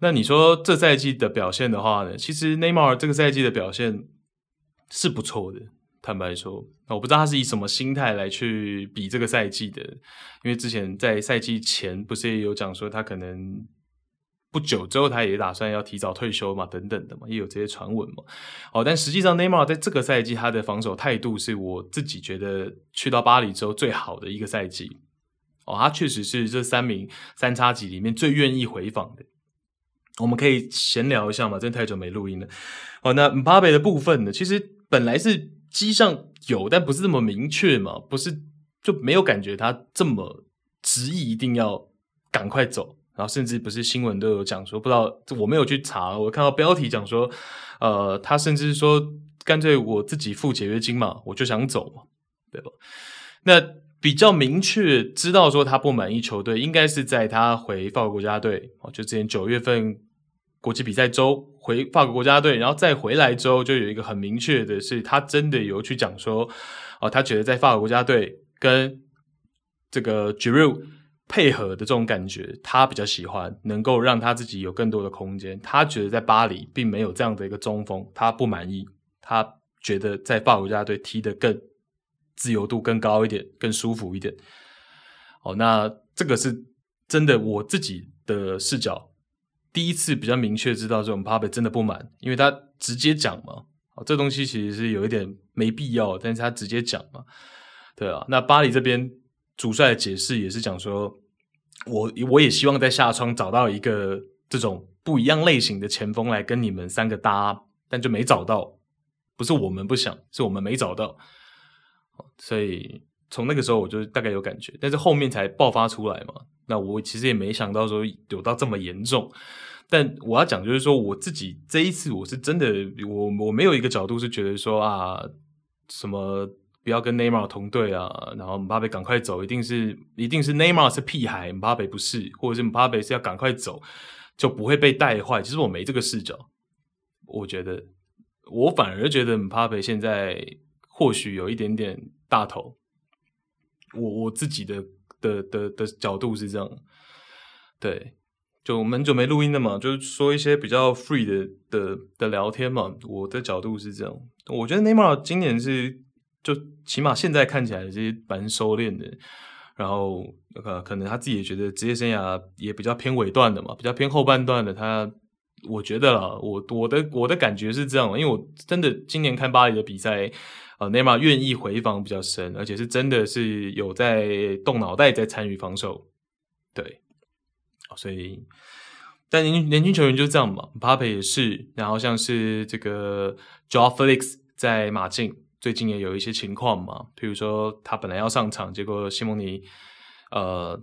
Speaker 1: 那你说这赛季的表现的话呢？其实内马尔这个赛季的表现是不错的，坦白说，我不知道他是以什么心态来去比这个赛季的，因为之前在赛季前不是也有讲说他可能。不久之后，他也打算要提早退休嘛，等等的嘛，也有这些传闻嘛。哦，但实际上，内马尔在这个赛季他的防守态度是我自己觉得去到巴黎之后最好的一个赛季。哦，他确实是这三名三叉戟里面最愿意回防的。我们可以闲聊一下嘛，真的太久没录音了。哦，那姆巴佩的部分呢？其实本来是迹象有，但不是这么明确嘛，不是就没有感觉他这么执意一定要赶快走。然后甚至不是新闻都有讲说，不知道我没有去查，我看到标题讲说，呃，他甚至说干脆我自己付解约金嘛，我就想走嘛，对吧？那比较明确知道说他不满意球队，应该是在他回法国国家队哦，就之前九月份国际比赛周回法国国家队，然后再回来之后，就有一个很明确的是，他真的有去讲说，哦，他觉得在法国国家队跟这个 Giroud 配合的这种感觉，他比较喜欢，能够让他自己有更多的空间。他觉得在巴黎并没有这样的一个中锋，他不满意。他觉得在法国国家队踢得更自由度更高一点，更舒服一点。哦，那这个是真的，我自己的视角第一次比较明确知道这种帕佩真的不满，因为他直接讲嘛。哦，这东西其实是有一点没必要，但是他直接讲嘛。对啊，那巴黎这边。主帅的解释也是讲说，我我也希望在下窗找到一个这种不一样类型的前锋来跟你们三个搭，但就没找到，不是我们不想，是我们没找到，所以从那个时候我就大概有感觉，但是后面才爆发出来嘛。那我其实也没想到说有到这么严重，但我要讲就是说我自己这一次我是真的，我我没有一个角度是觉得说啊什么。不要跟内马尔同队啊！然后姆巴佩赶快走，一定是一定是内马尔是屁孩，姆巴佩不是，或者是姆巴佩是要赶快走，就不会被带坏。其实我没这个视角，我觉得我反而觉得姆巴佩现在或许有一点点大头。我我自己的的的的角度是这样，对，就很久没录音了嘛，就是说一些比较 free 的的的聊天嘛。我的角度是这样，我觉得内马尔今年是。就起码现在看起来是蛮收敛的，然后呃，可能他自己也觉得职业生涯也比较偏尾段的嘛，比较偏后半段的。他我觉得啦，我我的我的感觉是这样，因为我真的今年看巴黎的比赛，呃，内马尔愿意回防比较深，而且是真的是有在动脑袋在参与防守，对，所以但年年轻球员就这样嘛，巴佩也是，然后像是这个 Joao Felix 在马竞。最近也有一些情况嘛，比如说他本来要上场，结果西蒙尼呃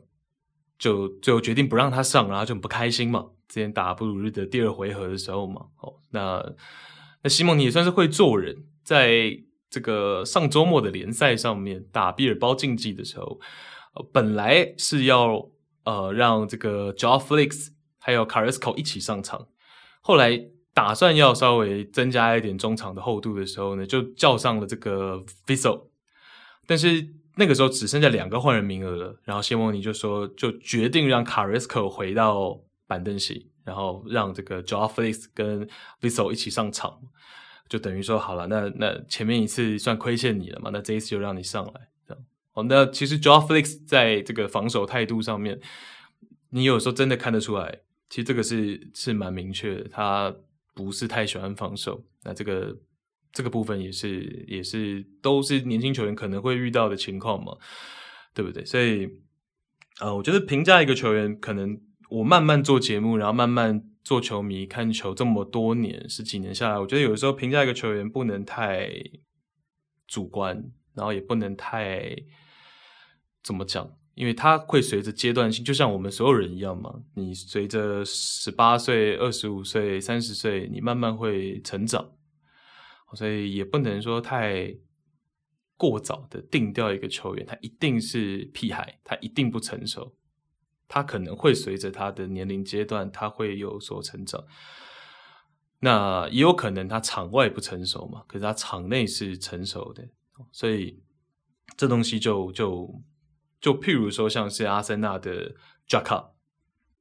Speaker 1: 就最后决定不让他上，然后就很不开心嘛。之前打布鲁日的第二回合的时候嘛，哦，那那西蒙尼也算是会做人，在这个上周末的联赛上面打比尔包竞技的时候，呃，本来是要呃让这个 Joao Felix 还有 Carrasco 一起上场，后来。打算要稍微增加一点中场的厚度的时候呢，就叫上了这个 Witsel，但是那个时候只剩下两个换人名额了，然后谢蒙尼就说就决定让 Carrasco 回到板凳席，然后让这个 Joao Felix 跟 Witsel 一起上场，就等于说好了，那那前面一次算亏欠你了嘛，那这一次就让你上来，这样。哦，那其实 Joao Felix 在这个防守态度上面，你有时候真的看得出来，其实这个是是蛮明确的，他不是太喜欢防守。那这个这个部分也是也是都是年轻球员可能会遇到的情况嘛，对不对？所以，呃，我觉得评价一个球员，可能我慢慢做节目，然后慢慢做球迷，看球这么多年十几年下来，我觉得有时候评价一个球员不能太主观，然后也不能太怎么讲。因为他会随着阶段性，就像我们所有人一样嘛。你随着十八岁、二十五岁、三十岁，你慢慢会成长，所以也不能说太过早的定调一个球员，他一定是屁孩，他一定不成熟。他可能会随着他的年龄阶段，他会有所成长。那也有可能他场外不成熟嘛，可是他场内是成熟的，所以这东西就就。就譬如说，像是阿森纳的 Xhaka，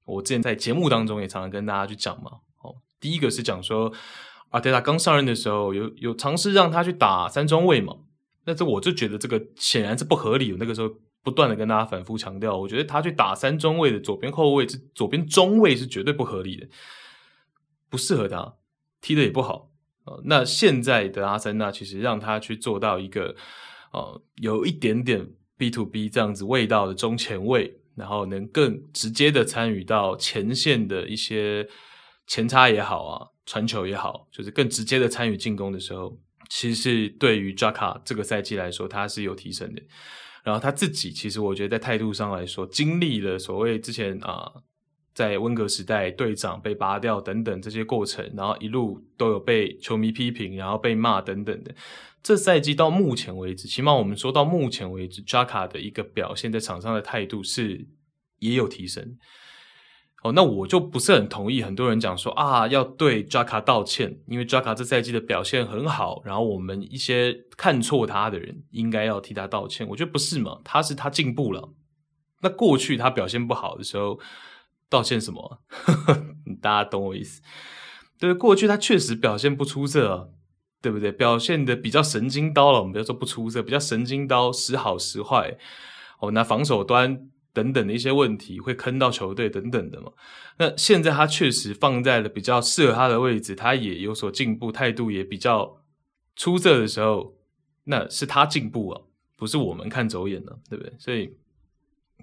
Speaker 1: 我之前在节目当中也常常跟大家去讲嘛。哦，第一个是讲说，阿德拉刚上任的时候，有有尝试让他去打三中卫嘛。那这我就觉得这个显然是不合理。那个时候不断的跟大家反复强调，我觉得他去打三中卫的左边后卫，是左边中卫是绝对不合理的，不适合他，踢的也不好。哦，那现在的阿森纳其实让他去做到一个，哦，有一点点。B to B 这样子味道的中前卫，然后能更直接的参与到前线的一些前插也好啊，传球也好，就是更直接的参与进攻的时候，其实对于扎卡这个赛季来说，他是有提升的。然后他自己其实我觉得在态度上来说，经历了所谓之前啊，在温格时代队长被拔掉等等这些过程，然后一路都有被球迷批评，然后被骂等等的。这赛季到目前为止，起码我们说到目前为止扎卡的一个表现在场上的态度是也有提升。哦，那我就不是很同意很多人讲说啊，要对 Xhaka 道歉，因为 Xhaka 这赛季的表现很好，然后我们一些看错他的人应该要替他道歉。我觉得不是嘛，他是他进步了。那过去他表现不好的时候，道歉什么？大家懂我意思？对，过去他确实表现不出色。对不对？表现的比较神经刀了，我们不要说不出色，比较神经刀，时好时坏。哦，那防守端等等的一些问题会坑到球队等等的嘛。那现在他确实放在了比较适合他的位置，他也有所进步，态度也比较出色的时候，那是他进步啊，不是我们看走眼了，对不对？所以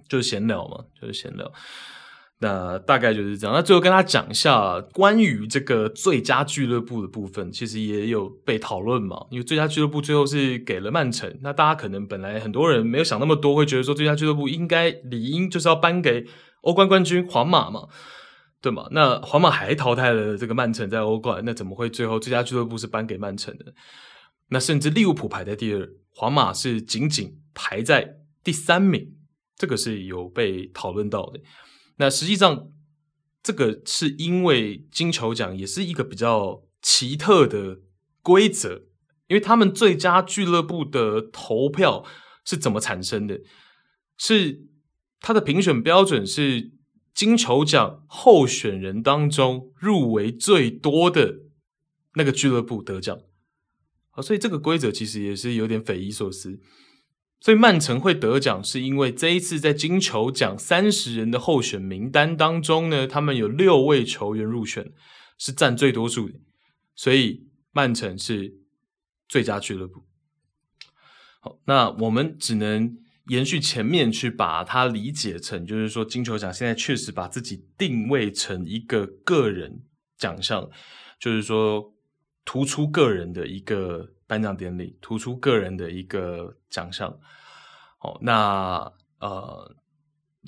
Speaker 1: 就是闲聊嘛，就是闲聊。那大概就是这样。那最后跟他讲一下关于这个最佳俱乐部的部分，其实也有被讨论嘛。因为最佳俱乐部最后是给了曼城。那大家可能本来很多人没有想那么多，会觉得说最佳俱乐部应该理应就是要颁给欧冠冠军皇马嘛，对吗？那皇马还淘汰了这个曼城在欧冠，那怎么会最后最佳俱乐部是颁给曼城的？那甚至利物浦排在第二，皇马是仅仅排在第三名，这个是有被讨论到的。那实际上，这个是因为金球奖也是一个比较奇特的规则，因为他们最佳俱乐部的投票是怎么产生的？是他的评选标准是金球奖候选人当中入围最多的那个俱乐部得奖，啊，所以这个规则其实也是有点匪夷所思。所以曼城会得奖，是因为这一次在金球奖三十人的候选名单当中呢，他们有六位球员入选，是占最多数的，所以曼城是最佳俱乐部。好，那我们只能延续前面去把它理解成，就是说金球奖现在确实把自己定位成一个个人奖项，就是说突出个人的一个。颁奖典礼突出个人的一个奖项，哦，那呃，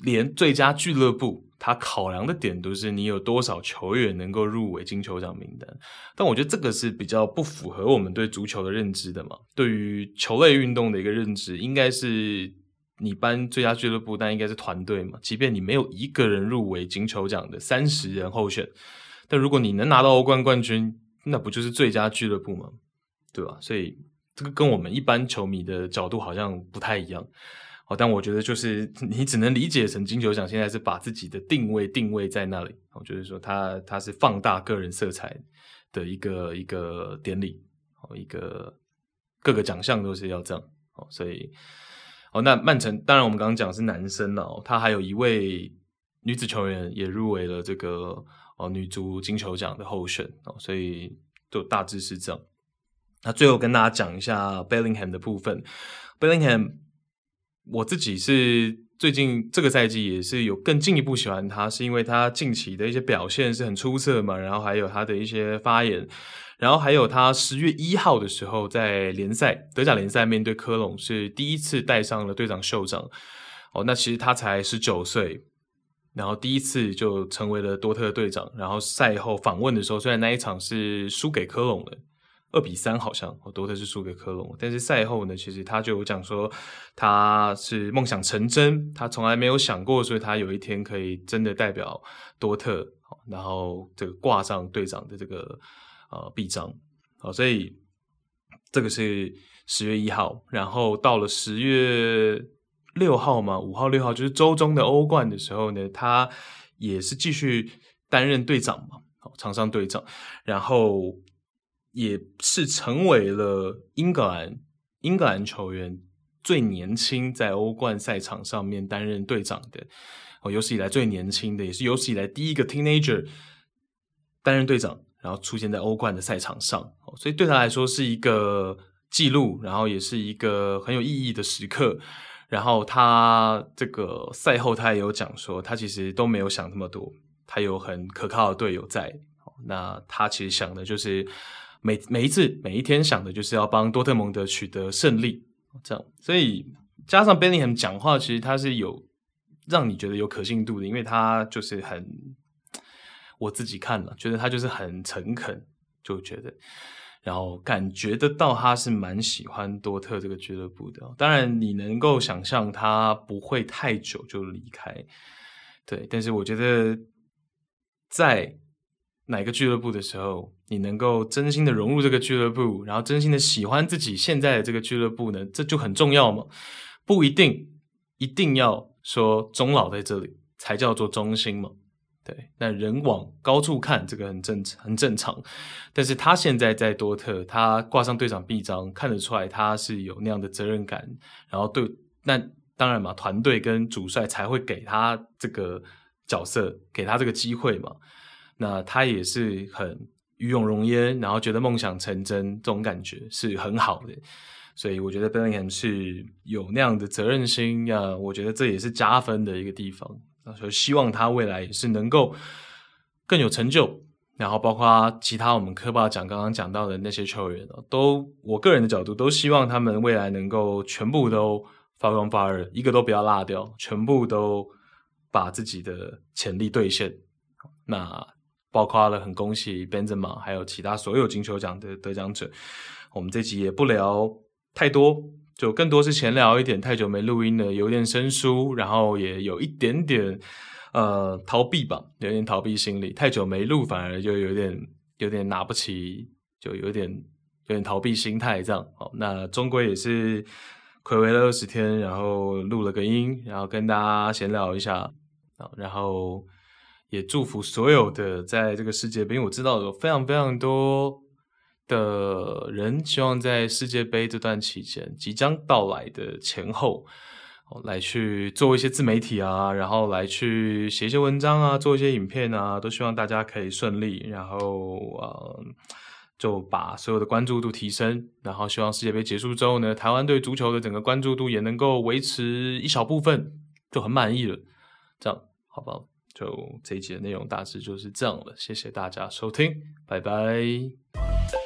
Speaker 1: 连最佳俱乐部他考量的点都是你有多少球员能够入围金球奖名单，但我觉得这个是比较不符合我们对足球的认知的嘛。对于球类运动的一个认知，应该是你颁最佳俱乐部，但应该是团队嘛。即便你没有一个人入围金球奖的三十人候选，但如果你能拿到欧冠冠军，那不就是最佳俱乐部吗？对吧？所以这个跟我们一般球迷的角度好像不太一样。哦，但我觉得就是 你只能理解成金球奖现在是把自己的定位定位在那里，我就是说他他是放大个人色彩的一个一个典礼，哦，一个各个奖项都是要这样，哦，所以哦，那曼城当然我们刚刚讲是男生哦，他还有一位女子球员也入围了这个哦女足金球奖的候选哦，所以就大致是这样。那最后跟大家讲一下 Bellingham 的部分，Bellingham。我自己是最近这个赛季也是有更进一步喜欢他，是因为他近期的一些表现是很出色嘛，然后还有他的一些发言，然后还有他十月一号的时候在联赛德甲联赛面对科隆是第一次戴上了队长袖章哦，那其实他才十九岁，然后第一次就成为了多特队长，然后赛后访问的时候，虽然那一场是输给科隆的。二比三好像哦，多特是输给科隆，但是赛后呢，其实他就有讲说他是梦想成真，他从来没有想过，所以他有一天可以真的代表多特，然后这个挂上队长的这个呃臂章，好，所以这个是十月一号，然后到了十月六号嘛，五号六号就是周中的欧冠的时候呢，他也是继续担任队长嘛，好，场上队长，然后。也是成为了英格兰英格兰球员最年轻在欧冠赛场上面担任队长的哦，有史以来最年轻的，也是有史以来第一个 teenager 担任队长，然后出现在欧冠的赛场上，所以对他来说是一个记录，然后也是一个很有意义的时刻。然后他这个赛后他也有讲说，他其实都没有想那么多，他有很可靠的队友在，那他其实想的就是。每每一次每一天想的就是要帮多特蒙德取得胜利，这样，所以加上 Bellingham 讲话，其实他是有让你觉得有可信度的，因为他就是很，我自己看了，觉得他就是很诚恳，就觉得，然后感觉得到他是蛮喜欢多特这个俱乐部的。当然，你能够想象他不会太久就离开，对，但是我觉得在。哪个俱乐部的时候，你能够真心的融入这个俱乐部，然后真心的喜欢自己现在的这个俱乐部呢？这就很重要嘛。不一定一定要说终老在这里才叫做忠心嘛。对，那人往高处看，这个很正，很正常。但是他现在在多特，他挂上队长臂章，看得出来他是有那样的责任感。然后对，那当然嘛，团队跟主帅才会给他这个角色，给他这个机会嘛。那他也是很与有荣焉，然后觉得梦想成真，这种感觉是很好的，所以我觉得 Bellingham 是有那样的责任心呀，我觉得这也是加分的一个地方，所以希望他未来也是能够更有成就，然后包括其他我们科霸讲刚刚讲到的那些球员，都我个人的角度都希望他们未来能够全部都发光发热，一个都不要落掉，全部都把自己的潜力兑现，那。包括了很恭喜 Benzema，还有其他所有金球奖的得奖者。我们这集也不聊太多，就更多是闲聊一点。太久没录音了，有点生疏，然后也有一点点呃逃避吧，有点逃避心理。太久没录，反而就有点有点拿不起，就有点有点逃避心态这样。好，那终归也是睽违了二十天，然后录了个音，然后跟大家闲聊一下，然后。也祝福所有的在这个世界杯，因为我知道有非常非常多的人希望在世界杯这段期间即将到来的前后，来去做一些自媒体啊，然后来去写一些文章啊，做一些影片啊，都希望大家可以顺利，然后呃，就把所有的关注度提升，然后希望世界杯结束之后呢，台湾对足球的整个关注度也能够维持一小部分，就很满意了，这样好不好？就这一集的内容大致就是这样了，谢谢大家收听，拜拜。